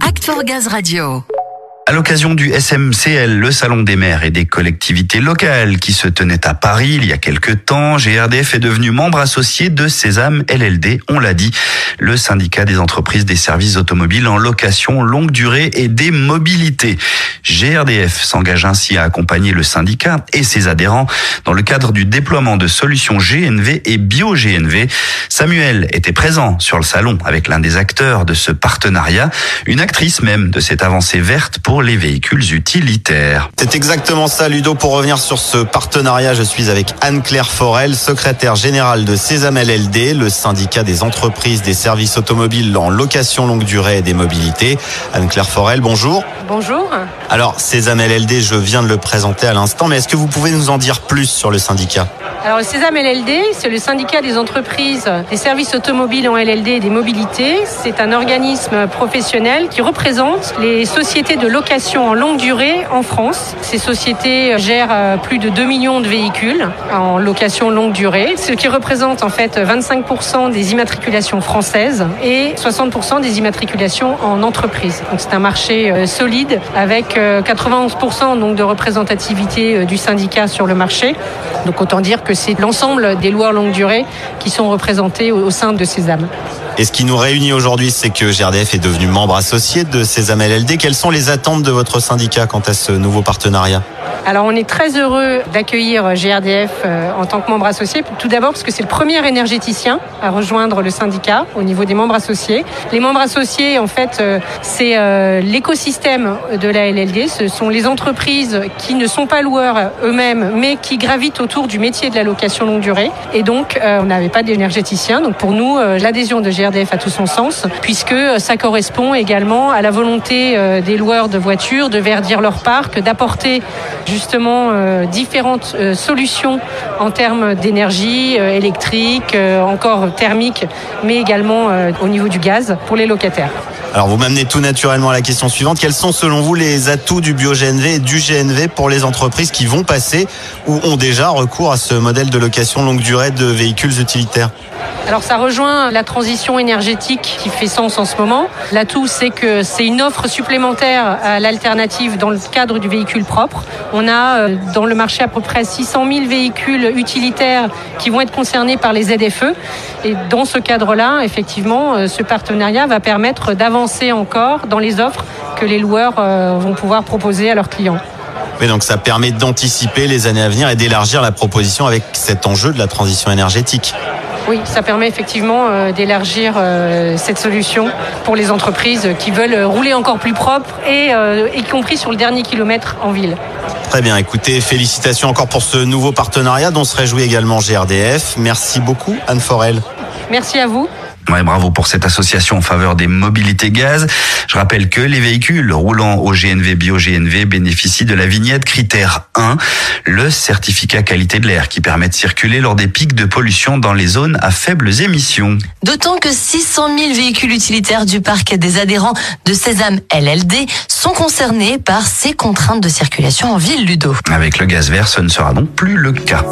Act Radio. À l'occasion du SMCL, le Salon des maires et des collectivités locales qui se tenait à Paris il y a quelques temps, GRDF est devenu membre associé de Sésame LLD, on l'a dit, le syndicat des entreprises des services automobiles en location longue durée et des mobilités. GRDF s'engage ainsi à accompagner le syndicat et ses adhérents dans le cadre du déploiement de solutions GNV et bio-GNV. Samuel était présent sur le salon avec l'un des acteurs de ce partenariat, une actrice même de cette avancée verte pour les véhicules utilitaires. C'est exactement ça, Ludo. Pour revenir sur ce partenariat, je suis avec Anne-Claire Forel, secrétaire générale de Sésame LLD, le syndicat des entreprises des services automobiles en location longue durée et des mobilités. Anne-Claire Forel, bonjour. Bonjour. Alors, Sésame LLD, je viens de le présenter à l'instant, mais est-ce que vous pouvez nous en dire plus sur le syndicat? Alors, le Sésame LLD, c'est le syndicat des entreprises des services automobiles en LLD et des mobilités. C'est un organisme professionnel qui représente les sociétés de location en longue durée en France. Ces sociétés gèrent euh, plus de 2 millions de véhicules en location longue durée, ce qui représente en fait 25% des immatriculations françaises et 60% des immatriculations en entreprise. Donc c'est un marché euh, solide avec euh, 91% donc de représentativité euh, du syndicat sur le marché. Donc autant dire que c'est l'ensemble des loueurs longue durée qui sont représentés au au sein de Sésame. Et ce qui nous réunit aujourd'hui, c'est que GRDF est devenu membre associé de Sésame LLD. Quelles sont les attentes de votre syndicat quant à ce nouveau partenariat? Alors on est très heureux d'accueillir GRDF euh, en tant que membre associé. Tout d'abord parce que c'est le premier énergéticien à rejoindre le syndicat au niveau des membres associés. Les membres associés, en fait, euh, c'est euh, l'écosystème de la LLD. Ce sont les entreprises qui ne sont pas loueurs eux-mêmes, mais qui gravitent autour du métier de la location longue durée. Et donc, on n'avait pas d'énergéticien. Donc pour nous, l'adhésion de GRDF a tout son sens, puisque ça correspond également à la volonté euh, des loueurs de voitures de verdir leur parc, d'apporter justement euh, différentes euh, solutions en termes d'énergie euh, électrique, euh, encore thermique, mais également euh, au niveau du gaz pour les locataires. Alors vous m'amenez tout naturellement à la question suivante. Quels sont selon vous les atouts du bio-GNV et du GNV pour les entreprises qui vont passer ou ont déjà recours à ce modèle de location longue durée de véhicules utilitaires? Alors ça rejoint la transition énergétique qui fait sens en ce moment. L'atout, c'est que c'est une offre supplémentaire à l'alternative dans le cadre du véhicule propre. On a euh, dans le marché à peu près 600 000 véhicules utilitaires qui vont être concernés par les ZFE. Et dans ce cadre-là, effectivement, euh, ce partenariat va permettre d'avancer encore dans les offres que les loueurs euh, vont pouvoir proposer à leurs clients. Mais donc ça permet d'anticiper les années à venir et d'élargir la proposition avec cet enjeu de la transition énergétique. Oui, ça permet effectivement euh, d'élargir euh, cette solution pour les entreprises qui veulent rouler encore plus propre et y compris sur le dernier kilomètre en ville. Très bien, écoutez, félicitations encore pour ce nouveau partenariat dont se réjouit également GRDF. Merci beaucoup Anne Forel. Merci à vous. Ouais, bravo pour cette association en faveur des mobilités gaz. Je rappelle que les véhicules roulant au GNV Bio-GNV bénéficient de la vignette critère 1, le certificat qualité de l'air qui permet de circuler lors des pics de pollution dans les zones à faibles émissions. D'autant que 600 000 véhicules utilitaires du parc des adhérents de Sésame LLD sont concernés par ces contraintes de circulation en ville, Ludo. Avec le gaz vert, ce ne sera donc plus le cas.